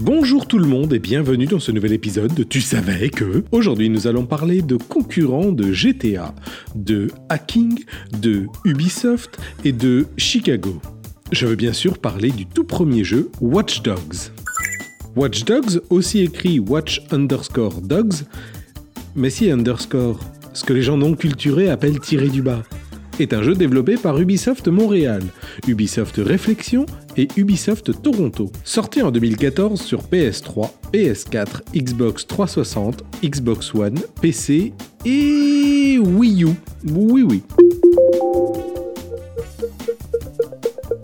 Bonjour tout le monde et bienvenue dans ce nouvel épisode de Tu savais que... Aujourd'hui nous allons parler de concurrents de GTA, de hacking, de Ubisoft et de Chicago. Je veux bien sûr parler du tout premier jeu Watch Dogs. Watch Dogs, aussi écrit Watch underscore Dogs, mais si underscore, ce que les gens non culturés appellent tirer du bas, est un jeu développé par Ubisoft Montréal, Ubisoft Réflexion et Ubisoft Toronto. Sorti en 2014 sur PS3, PS4, Xbox 360, Xbox One, PC et Wii U. Oui oui.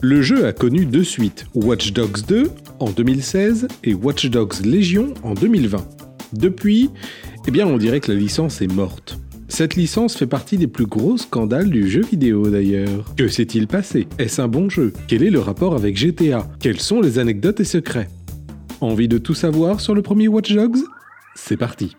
Le jeu a connu deux suites, Watch Dogs 2 en 2016 et Watch Dogs Légion en 2020. Depuis, eh bien on dirait que la licence est morte. Cette licence fait partie des plus gros scandales du jeu vidéo d'ailleurs. Que s'est-il passé? Est-ce un bon jeu? Quel est le rapport avec GTA Quelles sont les anecdotes et secrets? Envie de tout savoir sur le premier Watch Dogs? C'est parti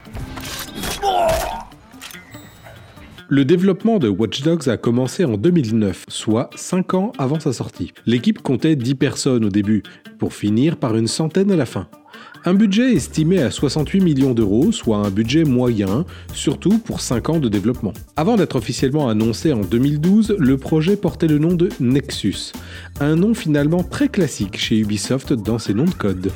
le développement de Watch Dogs a commencé en 2009, soit 5 ans avant sa sortie. L'équipe comptait 10 personnes au début, pour finir par une centaine à la fin. Un budget estimé à 68 millions d'euros, soit un budget moyen, surtout pour 5 ans de développement. Avant d'être officiellement annoncé en 2012, le projet portait le nom de Nexus, un nom finalement très classique chez Ubisoft dans ses noms de code.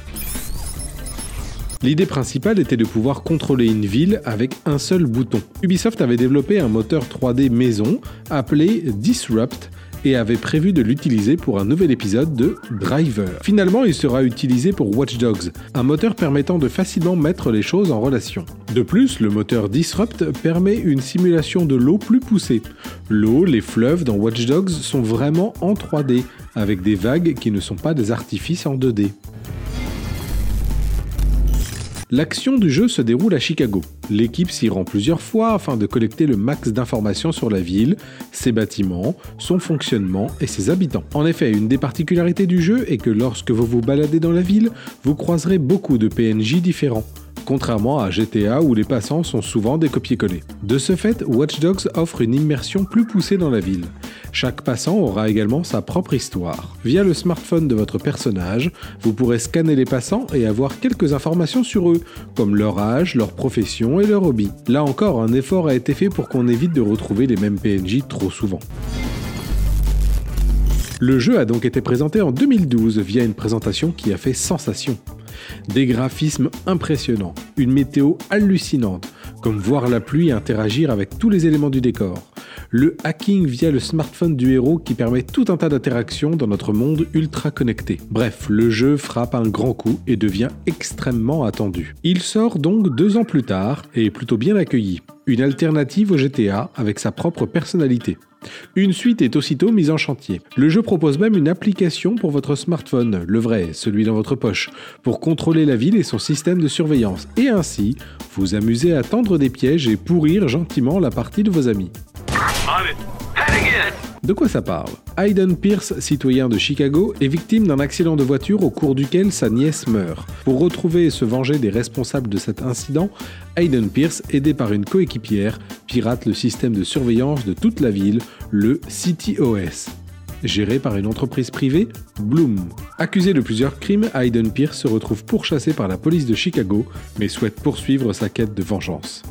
L'idée principale était de pouvoir contrôler une ville avec un seul bouton. Ubisoft avait développé un moteur 3D maison appelé Disrupt et avait prévu de l'utiliser pour un nouvel épisode de Driver. Finalement, il sera utilisé pour Watch Dogs, un moteur permettant de facilement mettre les choses en relation. De plus, le moteur Disrupt permet une simulation de l'eau plus poussée. L'eau, les fleuves dans Watch Dogs sont vraiment en 3D, avec des vagues qui ne sont pas des artifices en 2D. L'action du jeu se déroule à Chicago. L'équipe s'y rend plusieurs fois afin de collecter le max d'informations sur la ville, ses bâtiments, son fonctionnement et ses habitants. En effet, une des particularités du jeu est que lorsque vous vous baladez dans la ville, vous croiserez beaucoup de PNJ différents contrairement à GTA où les passants sont souvent des copier-coller. De ce fait, Watch Dogs offre une immersion plus poussée dans la ville. Chaque passant aura également sa propre histoire. Via le smartphone de votre personnage, vous pourrez scanner les passants et avoir quelques informations sur eux, comme leur âge, leur profession et leur hobby. Là encore, un effort a été fait pour qu'on évite de retrouver les mêmes PNJ trop souvent. Le jeu a donc été présenté en 2012 via une présentation qui a fait sensation. Des graphismes impressionnants, une météo hallucinante, comme voir la pluie interagir avec tous les éléments du décor. Le hacking via le smartphone du héros qui permet tout un tas d'interactions dans notre monde ultra connecté. Bref, le jeu frappe un grand coup et devient extrêmement attendu. Il sort donc deux ans plus tard et est plutôt bien accueilli. Une alternative au GTA avec sa propre personnalité. Une suite est aussitôt mise en chantier. Le jeu propose même une application pour votre smartphone, le vrai, celui dans votre poche, pour contrôler la ville et son système de surveillance, et ainsi vous amuser à tendre des pièges et pourrir gentiment la partie de vos amis. De quoi ça parle Hayden Pierce, citoyen de Chicago, est victime d'un accident de voiture au cours duquel sa nièce meurt. Pour retrouver et se venger des responsables de cet incident, Hayden Pierce, aidé par une coéquipière, pirate le système de surveillance de toute la ville, le CityOS. Géré par une entreprise privée, Bloom. Accusé de plusieurs crimes, Hayden Pierce se retrouve pourchassé par la police de Chicago, mais souhaite poursuivre sa quête de vengeance.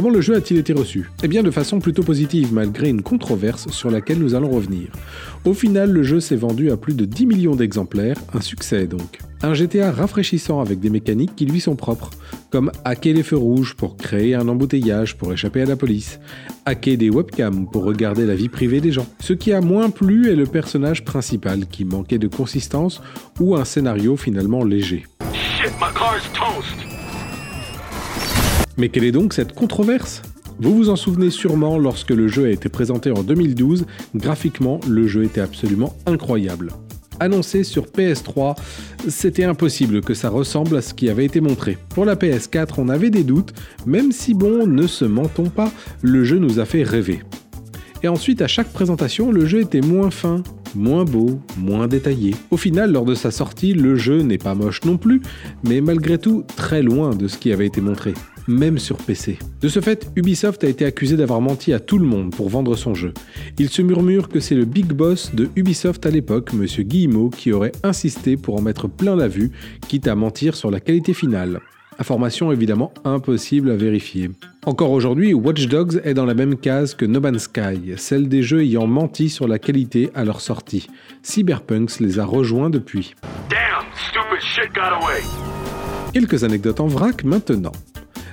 Comment le jeu a-t-il été reçu? Eh bien de façon plutôt positive malgré une controverse sur laquelle nous allons revenir. Au final, le jeu s'est vendu à plus de 10 millions d'exemplaires, un succès donc. Un GTA rafraîchissant avec des mécaniques qui lui sont propres, comme hacker les feux rouges pour créer un embouteillage pour échapper à la police, hacker des webcams pour regarder la vie privée des gens. Ce qui a moins plu est le personnage principal qui manquait de consistance ou un scénario finalement léger. Mais quelle est donc cette controverse? Vous vous en souvenez sûrement lorsque le jeu a été présenté en 2012, graphiquement le jeu était absolument incroyable. Annoncé sur PS3, c'était impossible que ça ressemble à ce qui avait été montré. Pour la PS4, on avait des doutes, même si bon, ne se mentons pas, le jeu nous a fait rêver. Et ensuite, à chaque présentation, le jeu était moins fin, moins beau, moins détaillé. Au final, lors de sa sortie, le jeu n'est pas moche non plus, mais malgré tout très loin de ce qui avait été montré, même sur PC. De ce fait, Ubisoft a été accusé d'avoir menti à tout le monde pour vendre son jeu. Il se murmure que c'est le big boss de Ubisoft à l'époque, Monsieur Guillemot, qui aurait insisté pour en mettre plein la vue, quitte à mentir sur la qualité finale. Information évidemment impossible à vérifier. Encore aujourd'hui, Watch Dogs est dans la même case que No Man's Sky, celle des jeux ayant menti sur la qualité à leur sortie. Cyberpunks les a rejoints depuis. Damn, stupid shit got away. Quelques anecdotes en vrac maintenant.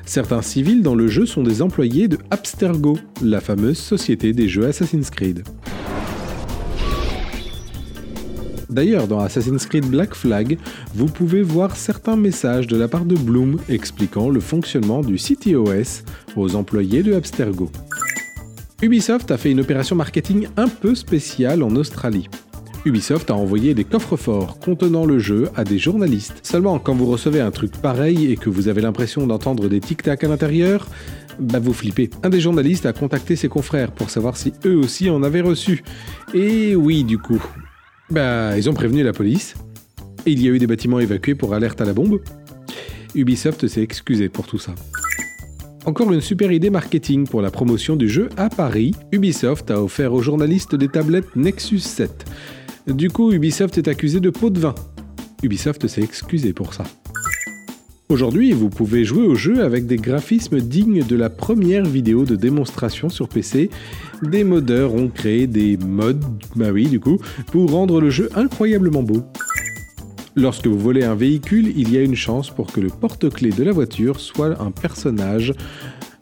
Certains civils dans le jeu sont des employés de Abstergo, la fameuse société des jeux Assassin's Creed. D'ailleurs, dans Assassin's Creed Black Flag, vous pouvez voir certains messages de la part de Bloom expliquant le fonctionnement du CTOS aux employés de Abstergo. Ubisoft a fait une opération marketing un peu spéciale en Australie. Ubisoft a envoyé des coffres forts contenant le jeu à des journalistes. Seulement, quand vous recevez un truc pareil et que vous avez l'impression d'entendre des tic-tac à l'intérieur, bah vous flippez. Un des journalistes a contacté ses confrères pour savoir si eux aussi en avaient reçu. Et oui, du coup. Bah, ils ont prévenu la police. Il y a eu des bâtiments évacués pour alerte à la bombe. Ubisoft s'est excusé pour tout ça. Encore une super idée marketing pour la promotion du jeu à Paris. Ubisoft a offert aux journalistes des tablettes Nexus 7. Du coup, Ubisoft est accusé de pot de vin. Ubisoft s'est excusé pour ça. Aujourd'hui, vous pouvez jouer au jeu avec des graphismes dignes de la première vidéo de démonstration sur PC. Des modeurs ont créé des mods, bah oui du coup, pour rendre le jeu incroyablement beau. Lorsque vous volez un véhicule, il y a une chance pour que le porte-clés de la voiture soit un personnage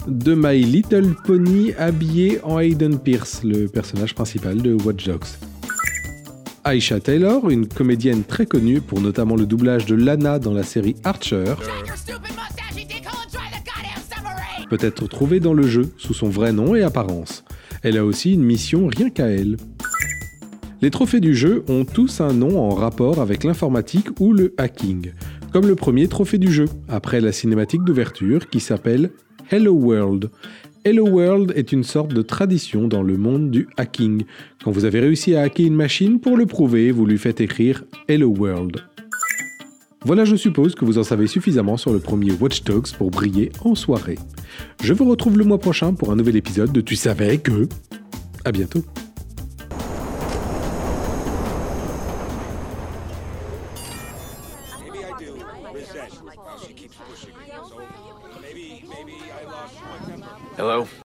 de My Little Pony habillé en Hayden Pierce, le personnage principal de Watch Dogs. Aisha Taylor, une comédienne très connue pour notamment le doublage de Lana dans la série Archer, peut être trouvée dans le jeu sous son vrai nom et apparence. Elle a aussi une mission rien qu'à elle. Les trophées du jeu ont tous un nom en rapport avec l'informatique ou le hacking, comme le premier trophée du jeu, après la cinématique d'ouverture qui s'appelle Hello World. Hello World est une sorte de tradition dans le monde du hacking. Quand vous avez réussi à hacker une machine, pour le prouver, vous lui faites écrire Hello World. Voilà, je suppose que vous en savez suffisamment sur le premier Watch Dogs pour briller en soirée. Je vous retrouve le mois prochain pour un nouvel épisode de Tu savais que... À bientôt.